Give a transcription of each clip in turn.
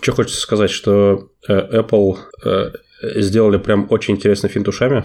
что хочется сказать, что Apple сделали прям очень интересный финт ушами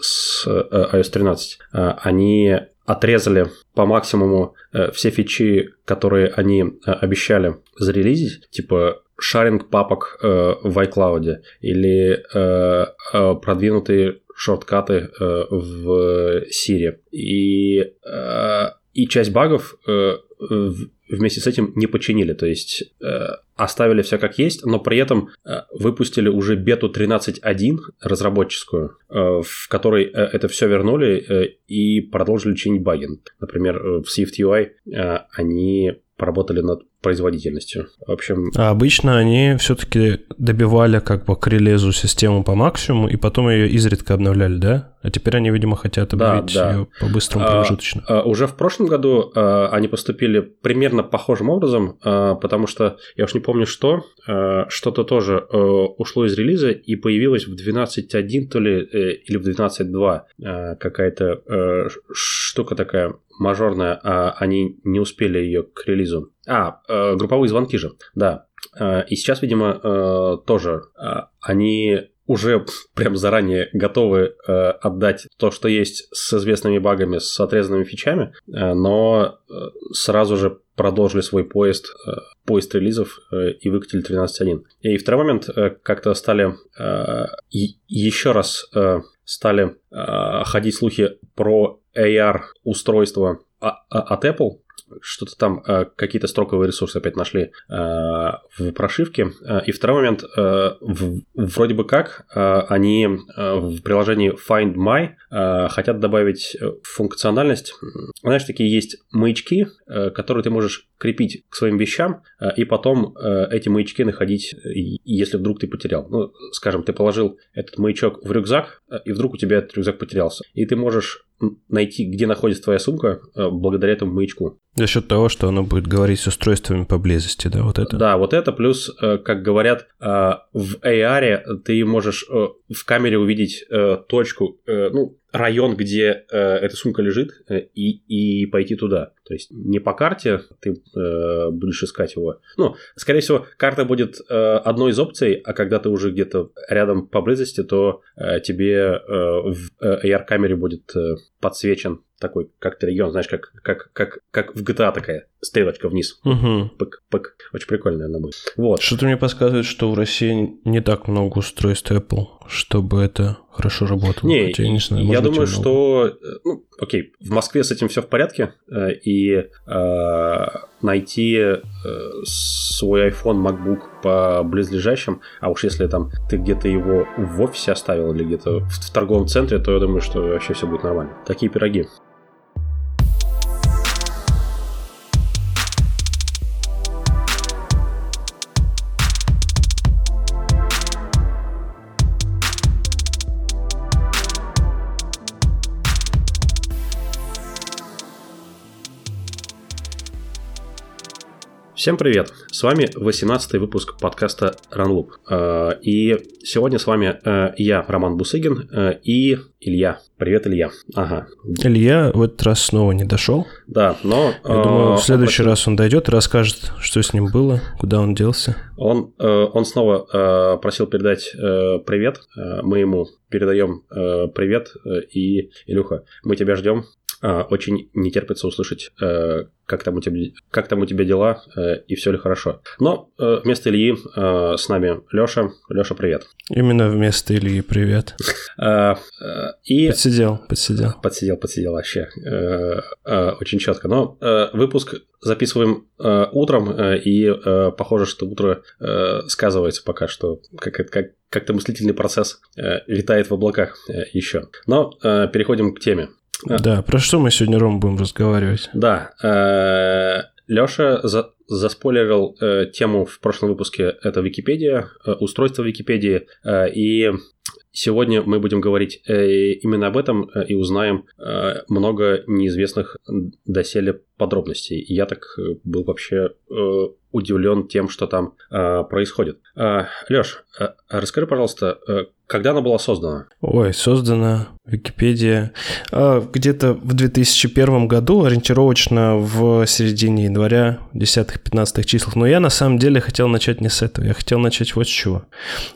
с iOS 13. Они отрезали по максимуму все фичи, которые они обещали зарелизить, типа шаринг папок э, в iCloud или э, э, продвинутые шорткаты э, в Siri. И, э, и часть багов э, вместе с этим не починили, то есть э, оставили все как есть, но при этом э, выпустили уже бету 13.1 разработческую, э, в которой э, это все вернули э, и продолжили чинить баги. Например, в SwiftUI э, они поработали над производительностью. В общем... А обычно они все-таки добивали как бы к релизу систему по максимуму и потом ее изредка обновляли, да? А теперь они, видимо, хотят обновить да, да. ее по-быстрому промежуточно. А, а, уже в прошлом году а, они поступили примерно похожим образом, а, потому что я уж не помню что, а, что-то тоже а, ушло из релиза и появилось в 12.1 то ли э, или в 12.2 а, какая-то а, штука такая мажорная, а они не успели ее к релизу. А, э, групповые звонки же, да. Э, и сейчас, видимо, э, тоже они уже прям заранее готовы э, отдать то, что есть с известными багами, с отрезанными фичами, э, но э, сразу же продолжили свой поезд, э, поезд релизов э, и выкатили 13.1. И второй момент, э, как-то стали э, еще раз э, стали э, ходить слухи про AR-устройство от Apple, что-то там, э, какие-то строковые ресурсы опять нашли э, в прошивке. Э, и второй момент, вроде бы как они в приложении Find My хотят добавить функциональность. Знаешь, такие есть маячки, которые ты можешь крепить к своим вещам, и потом эти маячки находить, если вдруг ты потерял. Ну, скажем, ты положил этот маячок в рюкзак, и вдруг у тебя этот рюкзак потерялся. И ты можешь найти, где находится твоя сумка, э, благодаря этому маячку. За счет того, что оно будет говорить с устройствами поблизости, да, вот это? Да, вот это, плюс, э, как говорят, э, в AR ты можешь в камере увидеть точку, ну, район, где э, эта сумка лежит, э, и, и пойти туда. То есть не по карте ты э, будешь искать его. Ну, скорее всего, карта будет э, одной из опций, а когда ты уже где-то рядом поблизости, то э, тебе э, в э, AR-камере будет э, подсвечен такой как-то регион, знаешь, как, как, как, как в GTA такая стрелочка вниз. Угу. Пык, пык. Очень прикольная она будет. Вот. Что-то мне подсказывает, что в России не так много устройств Apple, чтобы это хорошо работало. Не, Хотя, я, не знаю, я думаю, что... Э, ну, окей, в Москве с этим все в порядке, э, и э, найти э, свой iPhone, MacBook по близлежащим, а уж если там ты где-то его в офисе оставил или где-то в, в торговом центре, то я думаю, что вообще все будет нормально. Такие пироги. Всем привет! С вами 18 выпуск подкаста RunLoop. Э, и сегодня с вами э, я, Роман Бусыгин, э, и Илья. Привет, Илья. Ага. Илья в этот раз снова не дошел. Да, но... Я думаю, в следующий он... раз он дойдет и расскажет, что с ним было, куда он делся. Он, он снова просил передать привет. Мы ему передаем привет. И, Илюха, мы тебя ждем. Очень не терпится услышать как там у тебя, как там у тебя дела э, и все ли хорошо. Но э, вместо Ильи э, с нами Леша. Леша, привет. Именно вместо Ильи привет. Э, э, и... Подсидел, подсидел. Подсидел, подсидел вообще. Э, очень четко. Но выпуск записываем утром, и похоже, что утро сказывается пока что, как, как, как-то мыслительный процесс витает в облаках еще. Но переходим к теме. Да, про что мы сегодня, Ром, будем разговаривать? Да, э, Леша за, заспойлерил э, тему в прошлом выпуске, это Википедия, э, устройство Википедии, и Сегодня мы будем говорить именно об этом и узнаем много неизвестных доселе подробностей. Я так был вообще удивлен тем, что там происходит. Леш, расскажи, пожалуйста, когда она была создана? Ой, создана Википедия а, где-то в 2001 году, ориентировочно в середине января, 10-15 числах. Но я на самом деле хотел начать не с этого, я хотел начать вот с чего.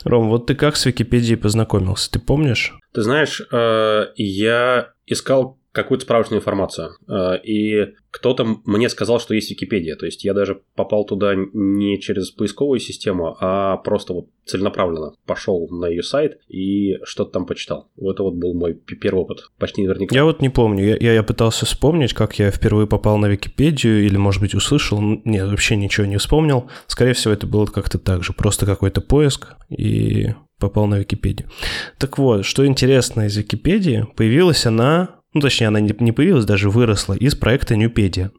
Ром, вот ты как с Википедией познакомился, ты помнишь? Ты знаешь, э, я искал какую-то справочную информацию. Э, и кто-то мне сказал, что есть Википедия. То есть я даже попал туда не через поисковую систему, а просто вот целенаправленно пошел на ее сайт и что-то там почитал. Вот это вот был мой первый опыт. Почти наверняка. Я вот не помню. Я, я пытался вспомнить, как я впервые попал на Википедию или, может быть, услышал. Нет, вообще ничего не вспомнил. Скорее всего, это было как-то так же. Просто какой-то поиск и попал на Википедию. Так вот, что интересно из Википедии, появилась она ну точнее она не появилась, даже выросла из проекта Ньюпедия.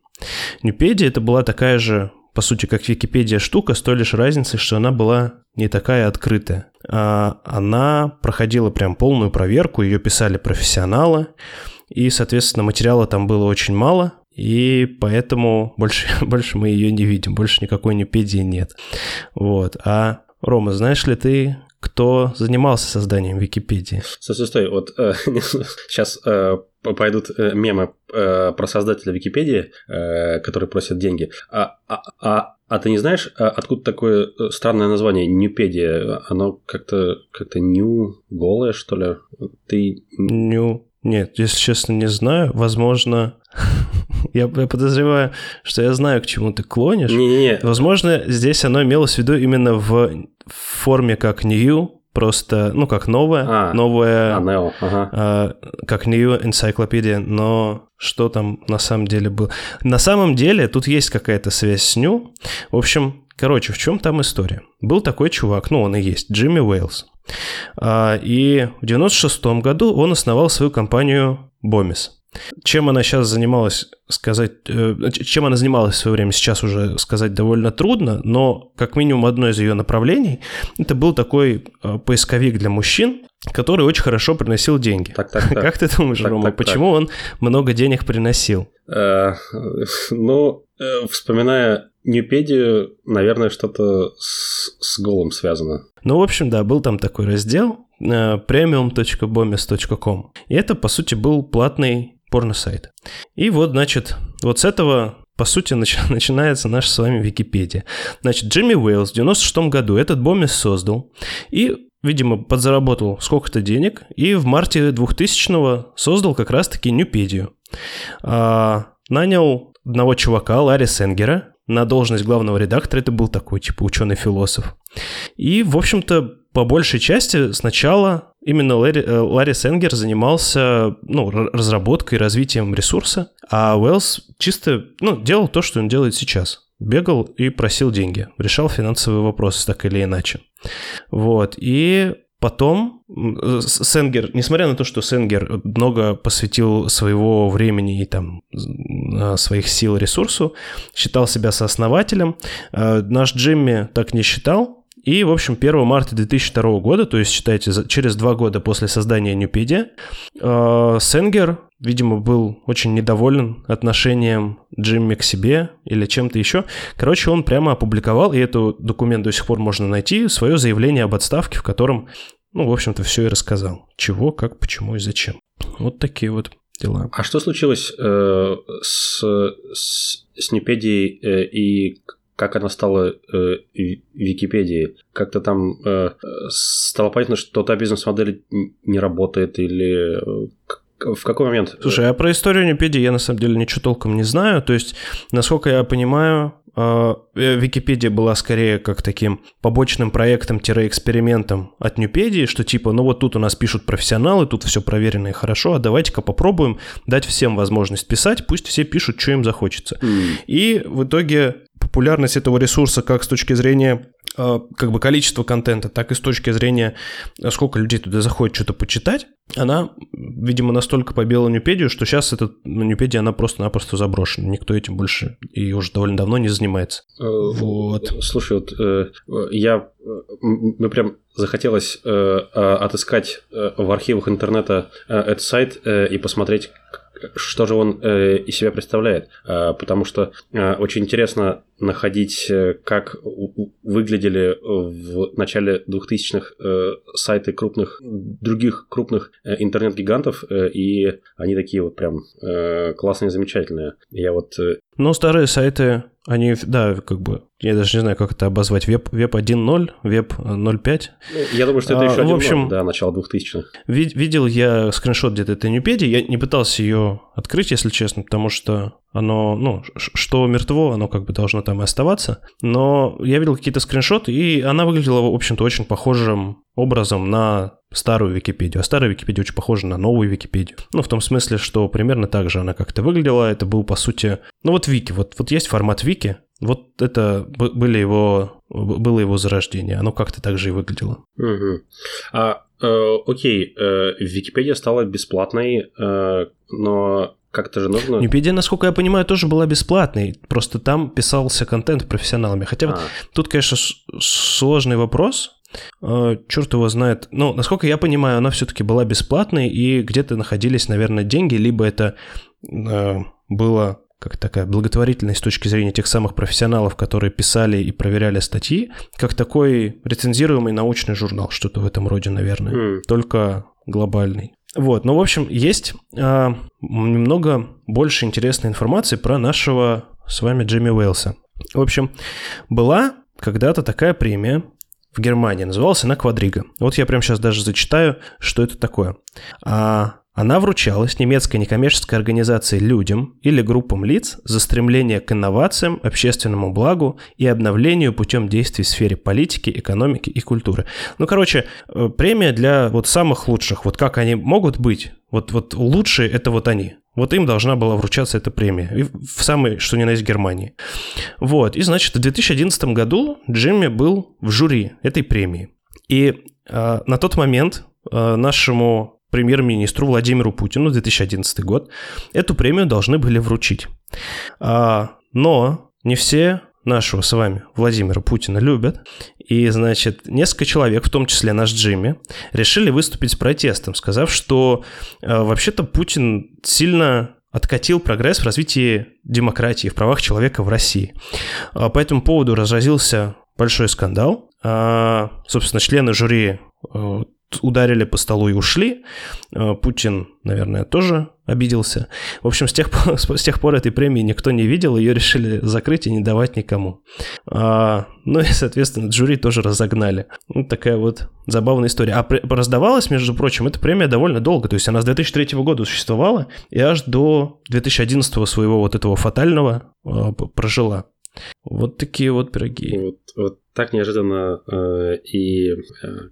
Ньюпедия это была такая же, по сути, как Википедия штука, с той лишь разницей, что она была не такая открытая. А она проходила прям полную проверку, ее писали профессионалы, и, соответственно, материала там было очень мало, и поэтому больше, больше мы ее не видим, больше никакой Ньюпедии нет. Вот. А, Рома, знаешь ли ты, кто занимался созданием Википедии? Стой, стой. Вот э, сейчас э, пойдут э, мемы э, про создателя Википедии, э, который просит деньги. А, а, а, а ты не знаешь, а откуда такое э, странное название Ньюпедия? Оно как-то как-то нью голое, что ли? Ты... Нью... Нет, если честно, не знаю. Возможно, я, я подозреваю, что я знаю, к чему ты клонишь. Не-не-не. Возможно, здесь оно имелось в виду именно в форме как new, просто, ну, как новое, а, новое, а, Neo, ага. а, как New Encyclopedia, но что там на самом деле было? На самом деле тут есть какая-то связь с New. В общем, короче, в чем там история? Был такой чувак, ну, он и есть, Джимми Уэйлс. А, и в 96 году он основал свою компанию Bomis. Чем она сейчас занималась, сказать, э, чем она занималась в свое время, сейчас уже сказать довольно трудно, но как минимум одно из ее направлений, это был такой э, поисковик для мужчин, который очень хорошо приносил деньги. Так, так, так. Как ты думаешь, так, Рома, так, почему так. он много денег приносил? Э, ну, вспоминая Ньюпедию, наверное, что-то с, с голым связано. Ну, в общем, да, был там такой раздел premium.bomis.com. И это, по сути, был платный порно-сайт. И вот, значит, вот с этого по сути, нач- начинается наша с вами Википедия. Значит, Джимми Уэйлс в 96 году этот бомбис создал и, видимо, подзаработал сколько-то денег и в марте 2000-го создал как раз-таки Ньюпедию. А, нанял одного чувака, Ларри Сенгера, на должность главного редактора. Это был такой, типа, ученый-философ. И, в общем-то, по большей части сначала именно Ларри, э, Ларри Сенгер занимался ну, разработкой и развитием ресурса, а Уэллс чисто ну, делал то, что он делает сейчас. Бегал и просил деньги, решал финансовые вопросы так или иначе. Вот, и Потом Сенгер, несмотря на то, что Сенгер много посвятил своего времени и там своих сил ресурсу, считал себя сооснователем, э, наш Джимми так не считал, и, в общем, 1 марта 2002 года, то есть, считайте, через два года после создания Ньюпедия, э, Сенгер, видимо, был очень недоволен отношением Джимми к себе или чем-то еще. Короче, он прямо опубликовал, и этот документ до сих пор можно найти, свое заявление об отставке, в котором, ну, в общем-то, все и рассказал. Чего, как, почему и зачем. Вот такие вот дела. А что случилось э, с, с, с Ньюпедией э, и как она стала э, Википедией. Как-то там э, стало понятно, что та бизнес-модель не работает или э, в какой момент? Слушай, а про историю Википедии я на самом деле ничего толком не знаю. То есть, насколько я понимаю, а, э, Википедия была скорее как таким побочным проектом-экспериментом от Ньюпедии, что типа, ну вот тут у нас пишут профессионалы, тут все проверено и хорошо, а давайте-ка попробуем дать всем возможность писать, пусть все пишут, что им захочется. Mm. И в итоге популярность этого ресурса как с точки зрения а, как бы количество контента, так и с точки зрения, сколько людей туда заходит что-то почитать, она, видимо, настолько побила Нюпедию, что сейчас эта Нюпедия, она просто-напросто заброшена. Никто этим больше и уже довольно давно не занимается. Э, вот. Слушай, вот э, я... Мне прям захотелось э, отыскать в архивах интернета этот сайт и посмотреть, что же он э, из себя представляет. Э, потому что э, очень интересно находить, э, как выглядели в начале 2000-х э, сайты крупных, других крупных э, интернет-гигантов, и они такие вот прям классные, замечательные. Я вот... Ну, старые сайты они, да, как бы, я даже не знаю, как это обозвать, веб, веб 1.0, веб 0.5. Ну, я думаю, что это еще а, 1.0, в общем, да, начало 2000-х. Вид, видел я скриншот где-то этой Нюпедии, я не пытался ее открыть, если честно, потому что оно, ну, что мертво, оно как бы должно там и оставаться. Но я видел какие-то скриншоты, и она выглядела, в общем-то, очень похожим образом на старую Википедию. А старая Википедия очень похожа на новую Википедию. Ну, в том смысле, что примерно так же она как-то выглядела. Это был, по сути... Ну, вот Вики. Вот, вот есть формат Вики. Вот это были его, было его зарождение. Оно как-то так же и выглядело. Угу. А, э, окей, э, Википедия стала бесплатной, э, но как-то же нужно... Википедия, насколько я понимаю, тоже была бесплатной. Просто там писался контент профессионалами. Хотя а. вот тут, конечно, сложный вопрос. Э, черт его знает. Ну, насколько я понимаю, она все-таки была бесплатной, и где-то находились, наверное, деньги, либо это э, было как такая благотворительность с точки зрения тех самых профессионалов, которые писали и проверяли статьи, как такой рецензируемый научный журнал, что-то в этом роде, наверное, mm. только глобальный. Вот, ну, в общем, есть э, немного больше интересной информации про нашего с вами Джимми Уэлса. В общем, была когда-то такая премия, в Германии. Называлась она «Квадрига». Вот я прямо сейчас даже зачитаю, что это такое. А, она вручалась немецкой некоммерческой организацией людям или группам лиц за стремление к инновациям, общественному благу и обновлению путем действий в сфере политики, экономики и культуры. Ну, короче, э, премия для вот самых лучших. Вот как они могут быть? Вот, вот лучшие – это вот они. Вот им должна была вручаться эта премия. И в самой, что ни на есть, Германии. Вот. И, значит, в 2011 году Джимми был в жюри этой премии. И э, на тот момент э, нашему премьер-министру Владимиру Путину, 2011 год, эту премию должны были вручить. А, но не все нашего с вами Владимира Путина любят. И, значит, несколько человек, в том числе наш Джимми, решили выступить с протестом, сказав, что э, вообще-то Путин сильно откатил прогресс в развитии демократии, в правах человека в России. А по этому поводу разразился большой скандал. А, собственно, члены жюри э, ударили по столу и ушли. Э, Путин, наверное, тоже обиделся. В общем, с тех, пор, с тех пор этой премии никто не видел, ее решили закрыть и не давать никому. А, ну и, соответственно, жюри тоже разогнали. Вот такая вот забавная история. А раздавалась, между прочим, эта премия довольно долго. То есть она с 2003 года существовала и аж до 2011 своего вот этого фатального э, прожила. Вот такие вот пироги. Вот, вот так неожиданно э, и, э,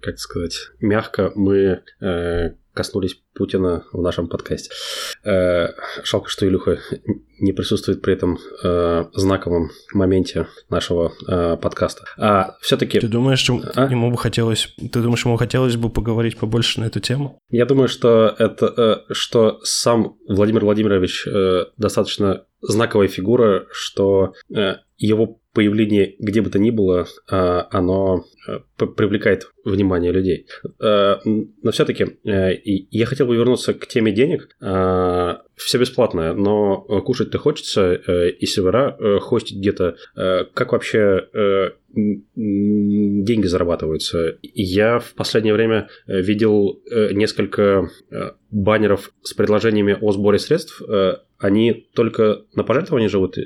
как сказать, мягко мы э, коснулись Путина в нашем подкасте. Э, жалко, что Илюха не присутствует при этом э, знаковом моменте нашего э, подкаста. А все-таки... Ты думаешь, а? ему бы хотелось... Ты думаешь, ему хотелось бы поговорить побольше на эту тему? Я думаю, что это... Э, что сам Владимир Владимирович э, достаточно знаковая фигура, что э, его появление где бы то ни было, а, оно э, привлекает внимание людей. Э, но все-таки э, я хотел бы вернуться к теме денег. Все бесплатное, но кушать-то хочется, и сервера хостить где-то. Как вообще деньги зарабатываются. Я в последнее время видел несколько баннеров с предложениями о сборе средств они только на пожертвовании живут?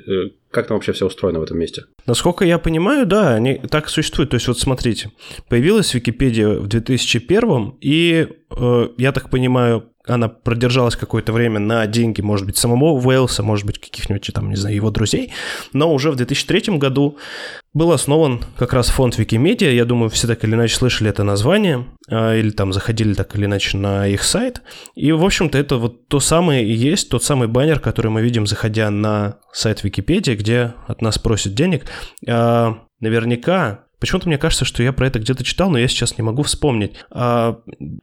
Как там вообще все устроено в этом месте? Насколько я понимаю, да, они так существуют. То есть вот смотрите, появилась Википедия в 2001, и, э, я так понимаю, она продержалась какое-то время на деньги, может быть, самого Уэлса, может быть, каких-нибудь там, не знаю, его друзей, но уже в 2003 году был основан как раз фонд Викимедиа, я думаю, все так или иначе слышали это название, а, или там заходили так или иначе на их сайт, и, в общем-то, это вот то самое и есть, тот самый баннер, который мы видим, заходя на сайт Википедии, где от нас просят денег. А, наверняка Почему-то мне кажется, что я про это где-то читал, но я сейчас не могу вспомнить. А,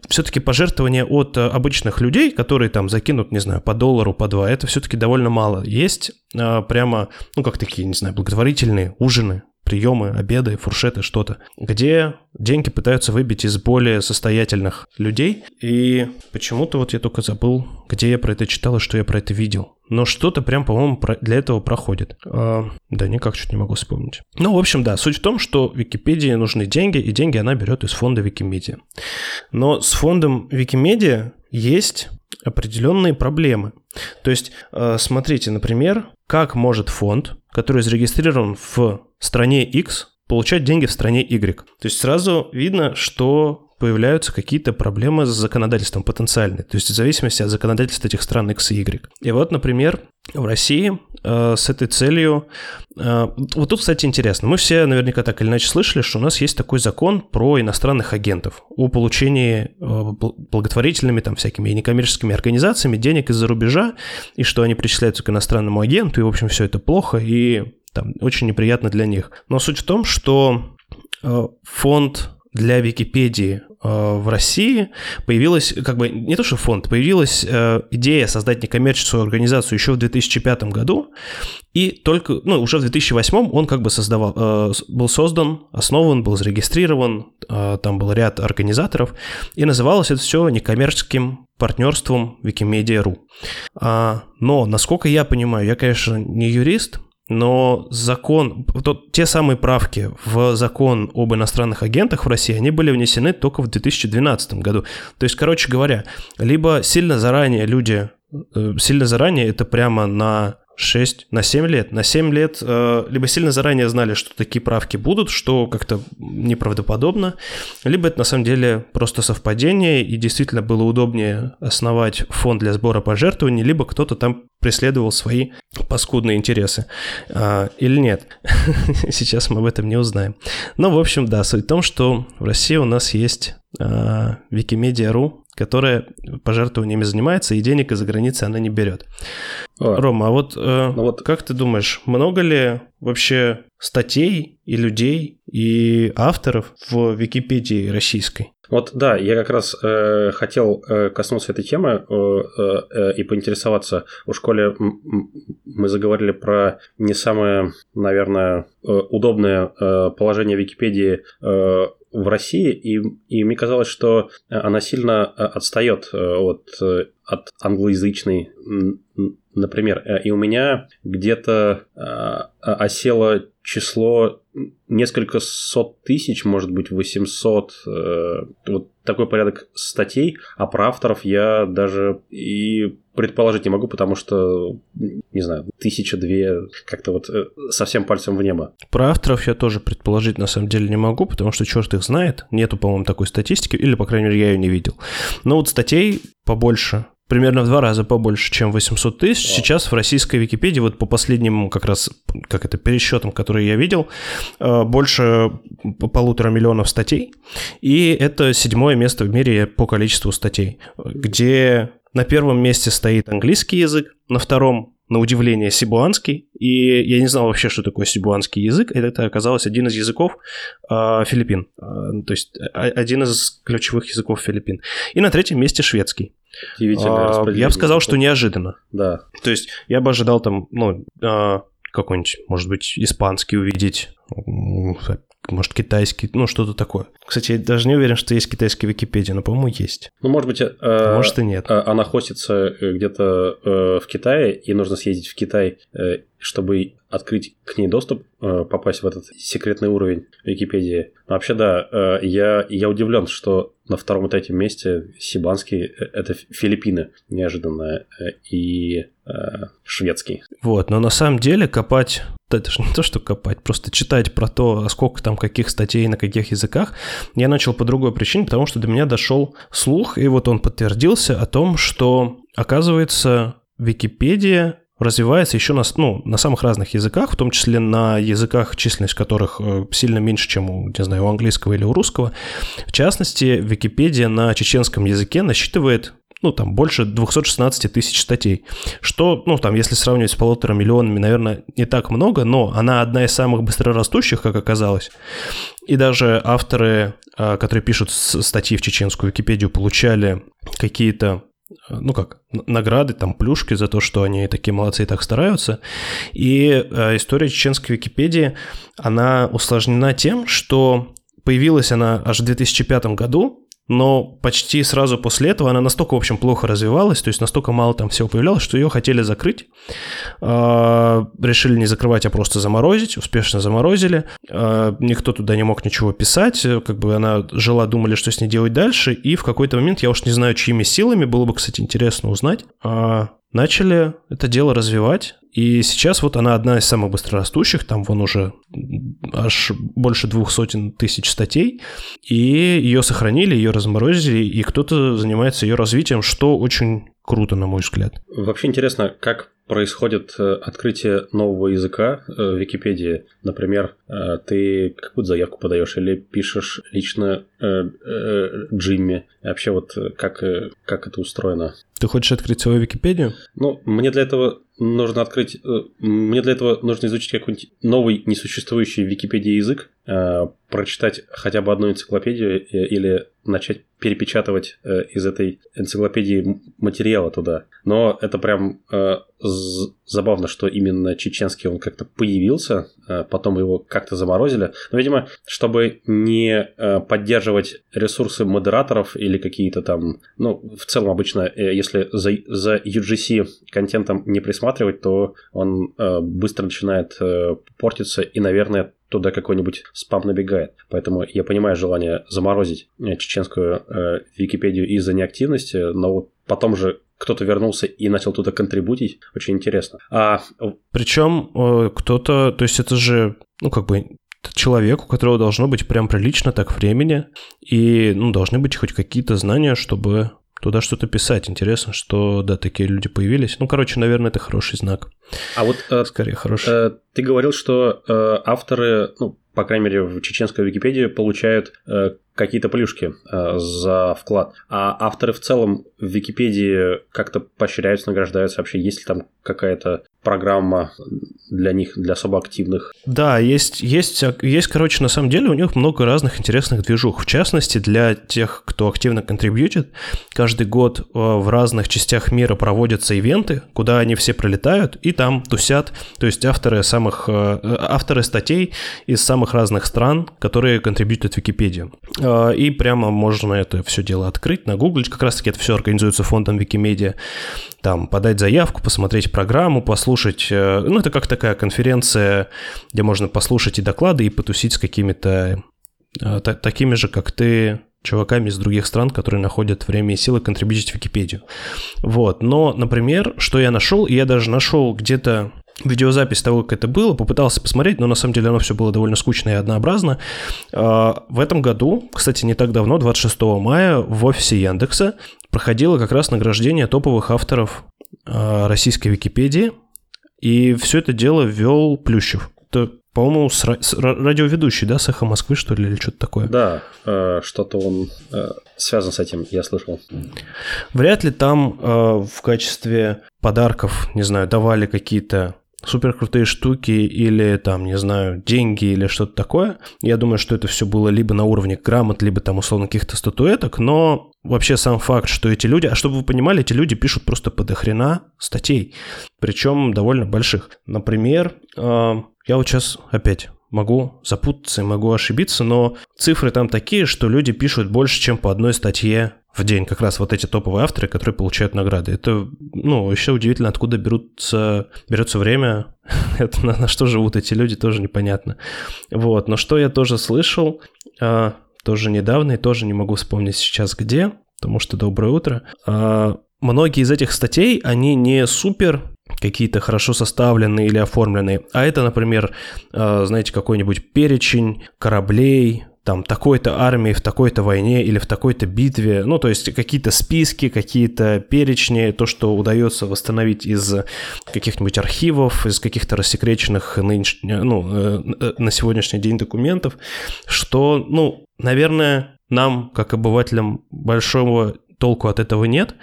все-таки пожертвования от э, обычных людей, которые там закинут, не знаю, по доллару, по два, это все-таки довольно мало. Есть а, прямо, ну, как такие, не знаю, благотворительные ужины, приемы, обеды, фуршеты, что-то, где деньги пытаются выбить из более состоятельных людей. И почему-то вот я только забыл, где я про это читал и что я про это видел. Но что-то прям, по-моему, для этого проходит. А, да, никак что-то не могу вспомнить. Ну, в общем, да, суть в том, что Википедии нужны деньги, и деньги она берет из фонда Викимедиа. Но с фондом Викимедиа есть определенные проблемы. То есть, э, смотрите, например, как может фонд, который зарегистрирован в стране X, получать деньги в стране Y. То есть сразу видно, что появляются какие-то проблемы с законодательством потенциальные, то есть в зависимости от законодательства этих стран X и Y. И вот, например, в России э, с этой целью... Э, вот тут, кстати, интересно. Мы все наверняка так или иначе слышали, что у нас есть такой закон про иностранных агентов о получении э, благотворительными там всякими некоммерческими организациями денег из-за рубежа, и что они причисляются к иностранному агенту, и, в общем, все это плохо, и там очень неприятно для них. Но суть в том, что э, фонд для Википедии э, в России появилась, как бы, не то что фонд, появилась э, идея создать некоммерческую организацию еще в 2005 году, и только, ну, уже в 2008 он как бы создавал, э, был создан, основан, был зарегистрирован, там был ряд организаторов, и называлось это все некоммерческим партнерством Wikimedia.ru. А, но, насколько я понимаю, я, конечно, не юрист, но закон, то, те самые правки в закон об иностранных агентах в России, они были внесены только в 2012 году. То есть, короче говоря, либо сильно заранее люди, э, сильно заранее это прямо на 6, на 7 лет. На 7 лет э, либо сильно заранее знали, что такие правки будут, что как-то неправдоподобно, либо это на самом деле просто совпадение, и действительно было удобнее основать фонд для сбора пожертвований, либо кто-то там преследовал свои паскудные интересы. А, или нет. Сейчас мы об этом не узнаем. Но, в общем, да, суть в том, что в России у нас есть а, Wikimedia.ru, которая пожертвованиями занимается, и денег из-за границы она не берет. А. Рома, а вот, э, ну вот как ты думаешь, много ли вообще статей и людей и авторов в Википедии российской? Вот да, я как раз э, хотел э, коснуться этой темы э, э, и поинтересоваться. У школе мы заговорили про не самое, наверное, э, удобное э, положение Википедии э, в России, и, и мне казалось, что она сильно э, отстает э, от, э, от англоязычной, например. И у меня где-то осело число несколько сот тысяч, может быть, 800, вот такой порядок статей, а про авторов я даже и предположить не могу, потому что, не знаю, тысяча-две, как-то вот э, совсем пальцем в небо. Про авторов я тоже предположить на самом деле не могу, потому что черт их знает. Нету, по-моему, такой статистики, или, по крайней мере, я ее не видел. Но вот статей побольше, примерно в два раза побольше, чем 800 тысяч. Сейчас в российской Википедии, вот по последним как раз, как это, пересчетам, которые я видел, э, больше полутора миллионов статей. И это седьмое место в мире по количеству статей, где на первом месте стоит английский язык, на втором на удивление, сибуанский. И я не знал вообще, что такое сибуанский язык. Это оказалось один из языков э, Филиппин. Э, то есть один из ключевых языков Филиппин. И на третьем месте шведский. Удивительно. Э, я бы сказал, что неожиданно. Да. То есть я бы ожидал там, ну, э, какой-нибудь, может быть, испанский увидеть, может, китайский, ну, что-то такое. Кстати, я даже не уверен, что есть китайская Википедия, но, по-моему, есть. Ну, может быть, э, может и нет. Э, она хостится э, где-то э, в Китае, и нужно съездить в Китай, э, чтобы открыть к ней доступ, э, попасть в этот секретный уровень Википедии. Но вообще, да, э, я, я удивлен, что на втором и третьем месте Сибанский э, – это Филиппины неожиданно, и шведский. Вот, но на самом деле копать это же не то, что копать, просто читать про то, сколько там каких статей на каких языках, я начал по другой причине, потому что до меня дошел слух, и вот он подтвердился о том, что, оказывается, Википедия развивается еще на, ну, на самых разных языках, в том числе на языках, численность которых э, сильно меньше, чем у, не знаю, у английского или у русского. В частности, Википедия на чеченском языке насчитывает ну, там, больше 216 тысяч статей, что, ну, там, если сравнивать с полутора миллионами, наверное, не так много, но она одна из самых быстрорастущих, как оказалось, и даже авторы, а, которые пишут статьи в чеченскую Википедию, получали какие-то ну как, награды, там, плюшки за то, что они такие молодцы и так стараются. И э, история чеченской Википедии, она усложнена тем, что появилась она аж в 2005 году, но почти сразу после этого она настолько, в общем, плохо развивалась, то есть настолько мало там всего появлялось, что ее хотели закрыть. А, решили не закрывать, а просто заморозить, успешно заморозили. А, никто туда не мог ничего писать, как бы она жила, думали, что с ней делать дальше, и в какой-то момент, я уж не знаю, чьими силами, было бы, кстати, интересно узнать, а, начали это дело развивать, и сейчас вот она одна из самых быстрорастущих, там вон уже аж больше двух сотен тысяч статей, и ее сохранили, ее разморозили, и кто-то занимается ее развитием, что очень круто, на мой взгляд. Вообще интересно, как происходит э, открытие нового языка э, в Википедии. Например, э, ты какую-то заявку подаешь или пишешь лично Джимми. Вообще вот как, как это устроено? Ты хочешь открыть свою Википедию? Ну, мне для этого нужно открыть... Мне для этого нужно изучить какой-нибудь новый несуществующий в Википедии язык, прочитать хотя бы одну энциклопедию или начать перепечатывать из этой энциклопедии материала туда. Но это прям забавно, что именно чеченский он как-то появился, а потом его как-то заморозили. Но, видимо, чтобы не э, поддерживать ресурсы модераторов или какие-то там... Ну, в целом обычно, э, если за, за UGC контентом не присматривать, то он э, быстро начинает портиться и, наверное, туда какой-нибудь спам набегает. Поэтому я понимаю желание заморозить чеченскую э, Википедию из-за неактивности, но вот потом же кто-то вернулся и начал туда контрибутить. Очень интересно. А... Причем э, кто-то, то есть это же, ну, как бы человек, у которого должно быть прям прилично так времени, и, ну, должны быть хоть какие-то знания, чтобы туда что-то писать. Интересно, что, да, такие люди появились. Ну, короче, наверное, это хороший знак. А вот... Э, Скорее, хороший. Э, ты говорил, что э, авторы, ну, по крайней мере, в чеченской Википедии получают э, какие-то плюшки э, за вклад. А авторы в целом в Википедии как-то поощряются, награждаются. Вообще, есть ли там какая-то программа для них, для особо активных? Да, есть, есть, есть, короче, на самом деле у них много разных интересных движух. В частности, для тех, кто активно контрибьютит, каждый год э, в разных частях мира проводятся ивенты, куда они все прилетают и там тусят. То есть авторы самых, э, авторы статей из самых разных стран, которые контрибьютят Википедию. Э, и прямо можно это все дело открыть, нагуглить. Как раз-таки это все организуется фондом Викимедиа там подать заявку, посмотреть программу, послушать. Э, ну, это как такая конференция, где можно послушать и доклады, и потусить с какими-то э, такими же, как ты, чуваками из других стран, которые находят время и силы контрибьютить в Википедию. Вот. Но, например, что я нашел, я даже нашел где-то видеозапись того, как это было, попытался посмотреть, но на самом деле оно все было довольно скучно и однообразно. А, в этом году, кстати, не так давно, 26 мая, в офисе Яндекса проходило как раз награждение топовых авторов э, российской Википедии, и все это дело вел Плющев. Это, по-моему, с, с, радиоведущий, да, с «Эхо Москвы», что ли, или что-то такое? Да, э, что-то он э, связан с этим, я слышал. Вряд ли там э, в качестве подарков, не знаю, давали какие-то супер крутые штуки или там, не знаю, деньги или что-то такое. Я думаю, что это все было либо на уровне грамот, либо там условно каких-то статуэток, но вообще сам факт, что эти люди, а чтобы вы понимали, эти люди пишут просто по дохрена статей, причем довольно больших. Например, э, я вот сейчас опять могу запутаться и могу ошибиться, но цифры там такие, что люди пишут больше, чем по одной статье в день как раз вот эти топовые авторы, которые получают награды. Это, ну, еще удивительно, откуда берутся, берется время, это, на, на что живут эти люди, тоже непонятно. Вот, но что я тоже слышал, а, тоже недавно, и тоже не могу вспомнить сейчас где, потому что доброе утро. А, многие из этих статей, они не супер какие-то хорошо составленные или оформленные, а это, например, а, знаете, какой-нибудь перечень кораблей, там такой-то армии в такой-то войне или в такой-то битве, ну, то есть какие-то списки, какие-то перечни, то, что удается восстановить из каких-нибудь архивов, из каких-то рассекреченных нынеш... ну, э, э, на сегодняшний день документов, что, ну, наверное, нам, как обывателям, большого толку от этого нет,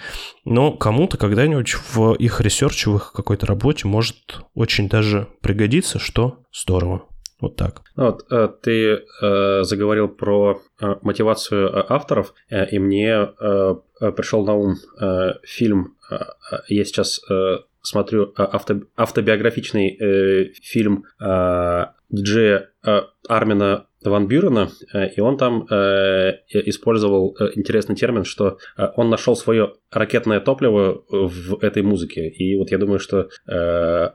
но кому-то когда-нибудь в их research е, в их какой-то работе может очень даже пригодиться, что здорово. Вот так. Вот, э, ты э, заговорил про э, мотивацию авторов, и мне пришел на ум фильм, я сейчас смотрю авто, автобиографичный фильм диджея Армина Ван Бюрена, и он там использовал интересный термин, что он нашел свое ракетное топливо в этой музыке. И вот я думаю, что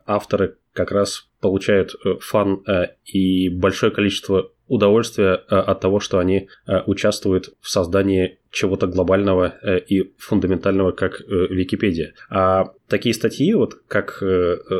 авторы как раз получают э, фан э, и большое количество удовольствия э, от того, что они участвуют в создании чего-то глобального и фундаментального, как Википедия. А такие статьи, вот как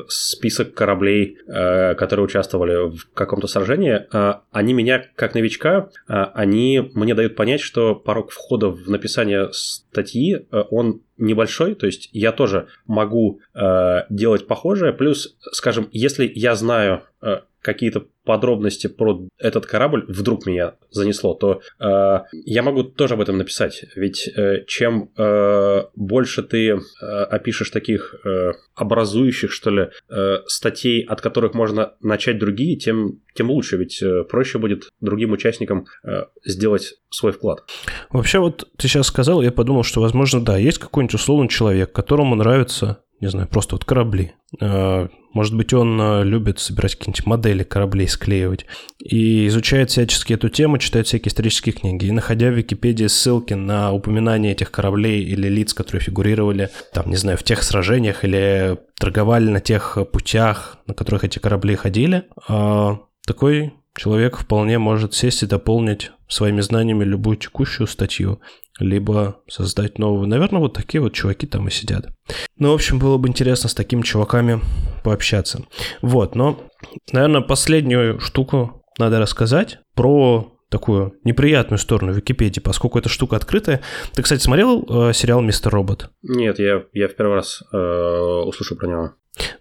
список кораблей, которые участвовали в каком-то сражении, они меня, как новичка, они мне дают понять, что порог входа в написание статьи, он небольшой, то есть я тоже могу э, делать похожее. Плюс, скажем, если я знаю э, какие-то подробности про этот корабль, вдруг меня занесло, то э, я могу тоже об этом написать. Ведь э, чем э, больше ты э, опишешь таких э, образующих, что ли, э, статей, от которых можно начать другие, тем, тем лучше. Ведь э, проще будет другим участникам э, сделать свой вклад. Вообще, вот ты сейчас сказал, я подумал, что, возможно, да, есть какой-нибудь условный человек, которому нравится не знаю, просто вот корабли. А, может быть, он а, любит собирать какие-нибудь модели кораблей, склеивать. И изучает всячески эту тему, читает всякие исторические книги. И находя в Википедии ссылки на упоминание этих кораблей или лиц, которые фигурировали, там, не знаю, в тех сражениях или торговали на тех путях, на которых эти корабли ходили, а, такой человек вполне может сесть и дополнить своими знаниями любую текущую статью либо создать новую. Наверное, вот такие вот чуваки там и сидят. Ну, в общем, было бы интересно с такими чуваками пообщаться. Вот, но, наверное, последнюю штуку надо рассказать про такую неприятную сторону Википедии, поскольку эта штука открытая. Ты, кстати, смотрел э, сериал «Мистер Робот»? Нет, я, я в первый раз э, услышал про него.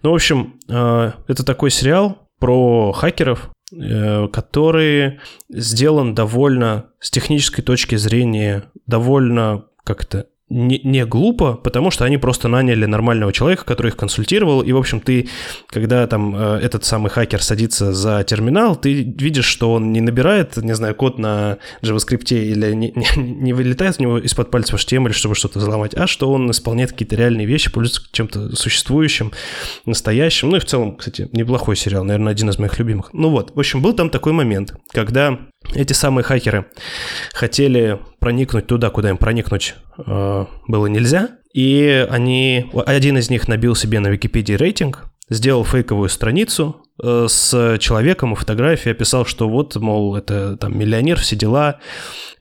Ну, в общем, э, это такой сериал про хакеров, который сделан довольно, с технической точки зрения, довольно как-то не, не глупо, потому что они просто наняли нормального человека, который их консультировал, и, в общем, ты, когда там э, этот самый хакер садится за терминал, ты видишь, что он не набирает, не знаю, код на JavaScript или не, не, не вылетает у него из-под пальцев HTML, чтобы что-то взломать, а что он исполняет какие-то реальные вещи, пользуется чем-то существующим, настоящим. Ну и в целом, кстати, неплохой сериал, наверное, один из моих любимых. Ну вот, в общем, был там такой момент, когда эти самые хакеры хотели проникнуть туда, куда им проникнуть э, было нельзя, и они, один из них набил себе на Википедии рейтинг, сделал фейковую страницу с человеком и фотографией, описал, что вот, мол, это там миллионер, все дела,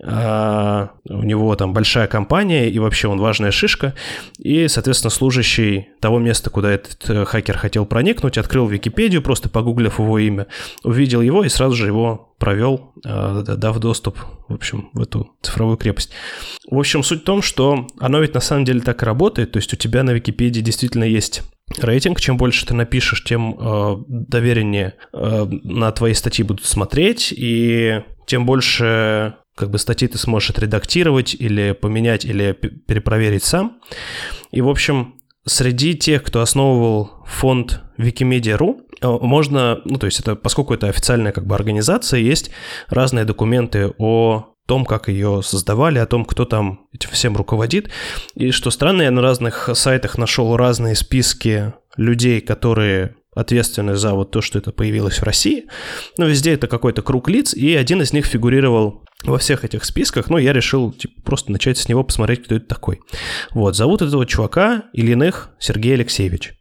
а, у него там большая компания, и вообще он важная шишка, и, соответственно, служащий того места, куда этот э, хакер хотел проникнуть, открыл Википедию, просто погуглив его имя, увидел его и сразу же его провел, а, дав доступ, в общем, в эту цифровую крепость. В общем, суть в том, что оно ведь на самом деле так и работает, то есть у тебя на Википедии действительно есть рейтинг, чем больше ты напишешь, тем э, довереннее э, на твои статьи будут смотреть, и тем больше как бы статьи ты сможешь отредактировать или поменять, или перепроверить сам. И, в общем, среди тех, кто основывал фонд Wikimedia.ru, э, можно, ну, то есть это, поскольку это официальная как бы организация, есть разные документы о том, как ее создавали, о том, кто там этим всем руководит. И что странно, я на разных сайтах нашел разные списки людей, которые ответственны за вот то, что это появилось в России. Но везде это какой-то круг лиц, и один из них фигурировал во всех этих списках, но я решил типа, просто начать с него посмотреть, кто это такой. Вот, зовут этого чувака Ильиных Сергей Алексеевич.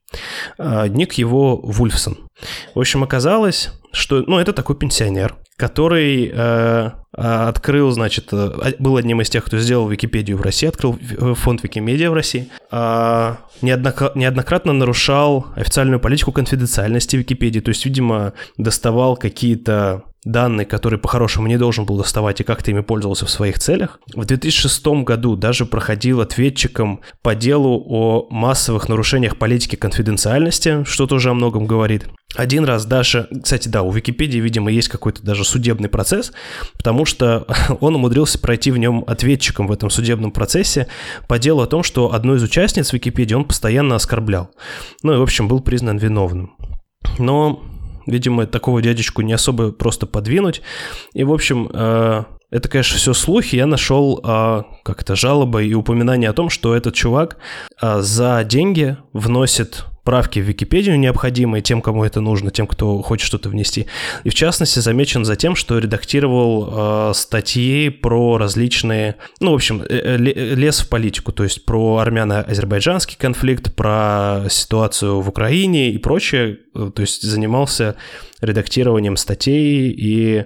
А, ник его Вульфсон. В общем, оказалось, что, ну, это такой пенсионер, который э, открыл, значит, э, был одним из тех, кто сделал Википедию в России, открыл э, фонд Викимедиа в России, э, неоднократно нарушал официальную политику конфиденциальности Википедии, то есть, видимо, доставал какие-то данные, которые по-хорошему не должен был доставать и как ты ими пользовался в своих целях. В 2006 году даже проходил ответчиком по делу о массовых нарушениях политики конфиденциальности, что тоже о многом говорит. Один раз даже, кстати, да, у Википедии, видимо, есть какой-то даже судебный процесс, потому что он умудрился пройти в нем ответчиком в этом судебном процессе по делу о том, что одну из участниц Википедии он постоянно оскорблял. Ну и, в общем, был признан виновным. Но Видимо, такого дядечку не особо просто подвинуть. И, в общем, э, это, конечно, все слухи. Я нашел э, как-то жалобы и упоминания о том, что этот чувак э, за деньги вносит правки в Википедию необходимые тем, кому это нужно, тем, кто хочет что-то внести. И в частности замечен за тем, что редактировал э, статьи про различные, ну, в общем, э, э лес в политику, то есть про армяно-азербайджанский конфликт, про ситуацию в Украине и прочее. Э, то есть занимался редактированием статей и э,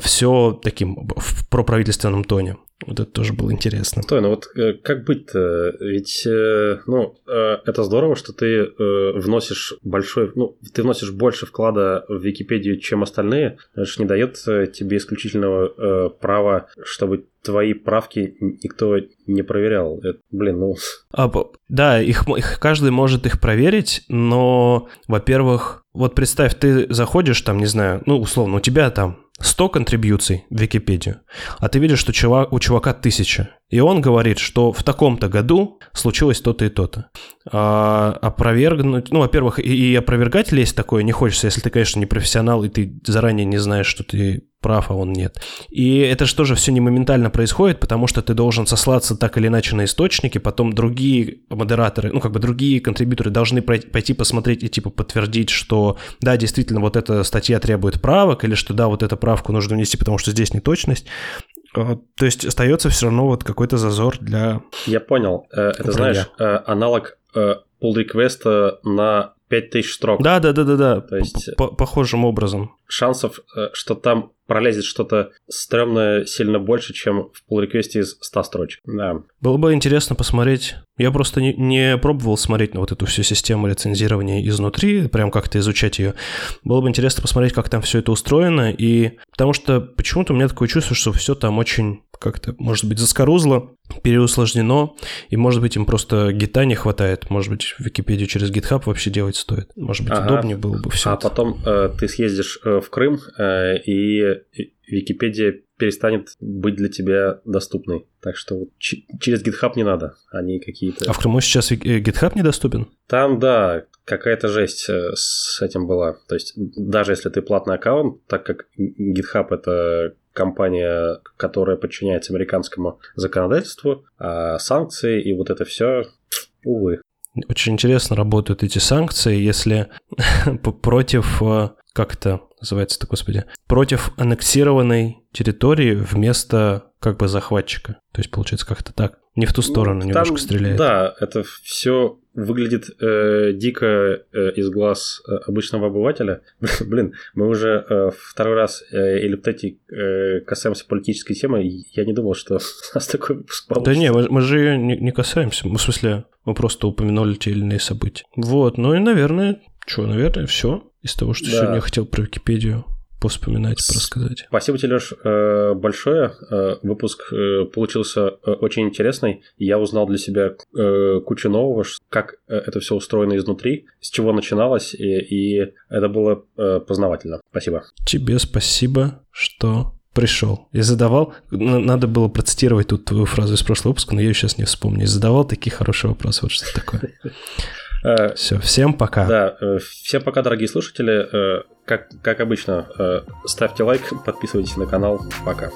все таким в проправительственном тоне. Вот это тоже было интересно. Стой, ну вот э, как быть-то? Ведь, э, ну, э, это здорово, что ты вносишь большой, ну, ты вносишь больше вклада в Википедию, чем остальные. Это же не дает тебе исключительного права, чтобы твои правки никто не проверял. Это, блин, ну... А, да, их, их каждый может их проверить, но, во-первых, вот представь, ты заходишь там, не знаю, ну, условно, у тебя там 100 контрибьюций в Википедию, а ты видишь, что чувак, у чувака 1000. И он говорит, что в таком-то году случилось то-то и то-то. А, опровергнуть, ну, во-первых, и, и опровергать лезть такое не хочется, если ты, конечно, не профессионал, и ты заранее не знаешь, что ты прав, а он нет. И это же тоже все не моментально происходит, потому что ты должен сослаться так или иначе на источники, потом другие модераторы, ну, как бы другие контрибьюторы должны пойти посмотреть и, типа, подтвердить, что, да, действительно, вот эта статья требует правок, или что, да, вот эту правку нужно внести, потому что здесь неточность. А, то есть остается все равно вот какой-то зазор для... Я понял. Э, это, знаешь, э, аналог pull э, request на 5000 строк. Да, да, да, да, да. То есть похожим образом. Шансов, что там пролезет что-то стрёмное сильно больше, чем в pull реквесте из 100 строчек. Да. Было бы интересно посмотреть. Я просто не, не пробовал смотреть на вот эту всю систему рецензирования изнутри, прям как-то изучать ее. Было бы интересно посмотреть, как там все это устроено, и потому что почему-то у меня такое чувство, что все там очень как-то, может быть, заскорузло, переусложнено, и, может быть, им просто гита не хватает. Может быть, Википедию через GitHub вообще делать стоит. Может быть, ага. удобнее было бы все А это. потом э, ты съездишь э, в Крым, э, и Википедия перестанет быть для тебя доступной. Так что через GitHub не надо, они какие-то... А в Крыму сейчас э, GitHub недоступен? Там, да, какая-то жесть э, с этим была. То есть даже если ты платный аккаунт, так как GitHub это компания, которая подчиняется американскому законодательству, а санкции и вот это все, увы. Очень интересно работают эти санкции, если против, э, как это называется-то, господи, против аннексированной территории вместо как бы захватчика. То есть получается как-то так. Не в ту сторону ну, немножко там, стреляет. Да, это все выглядит э, дико э, из глаз э, обычного обывателя. Блин, мы уже э, второй раз э, или вот эти э, касаемся политической темы. Я не думал, что у нас такой выпуск получится. Да не, мы, мы же ее не, не касаемся. В смысле, мы просто упомянули те или иные события. Вот, ну и, наверное, что, наверное, все из того, что да. сегодня я хотел про Википедию повспоминать, рассказать. Спасибо тебе, Леш, э, большое. Э, выпуск э, получился очень интересный. Я узнал для себя кучу нового, как это все устроено изнутри, с чего начиналось, и, и это было познавательно. Спасибо. Тебе спасибо, что пришел. Я задавал, надо было процитировать тут твою фразу из прошлого выпуска, но я ее сейчас не вспомню. Я задавал такие хорошие вопросы, вот что такое. Все, всем пока. Да, всем пока, дорогие слушатели. Как, как обычно, ставьте лайк, подписывайтесь на канал. Пока.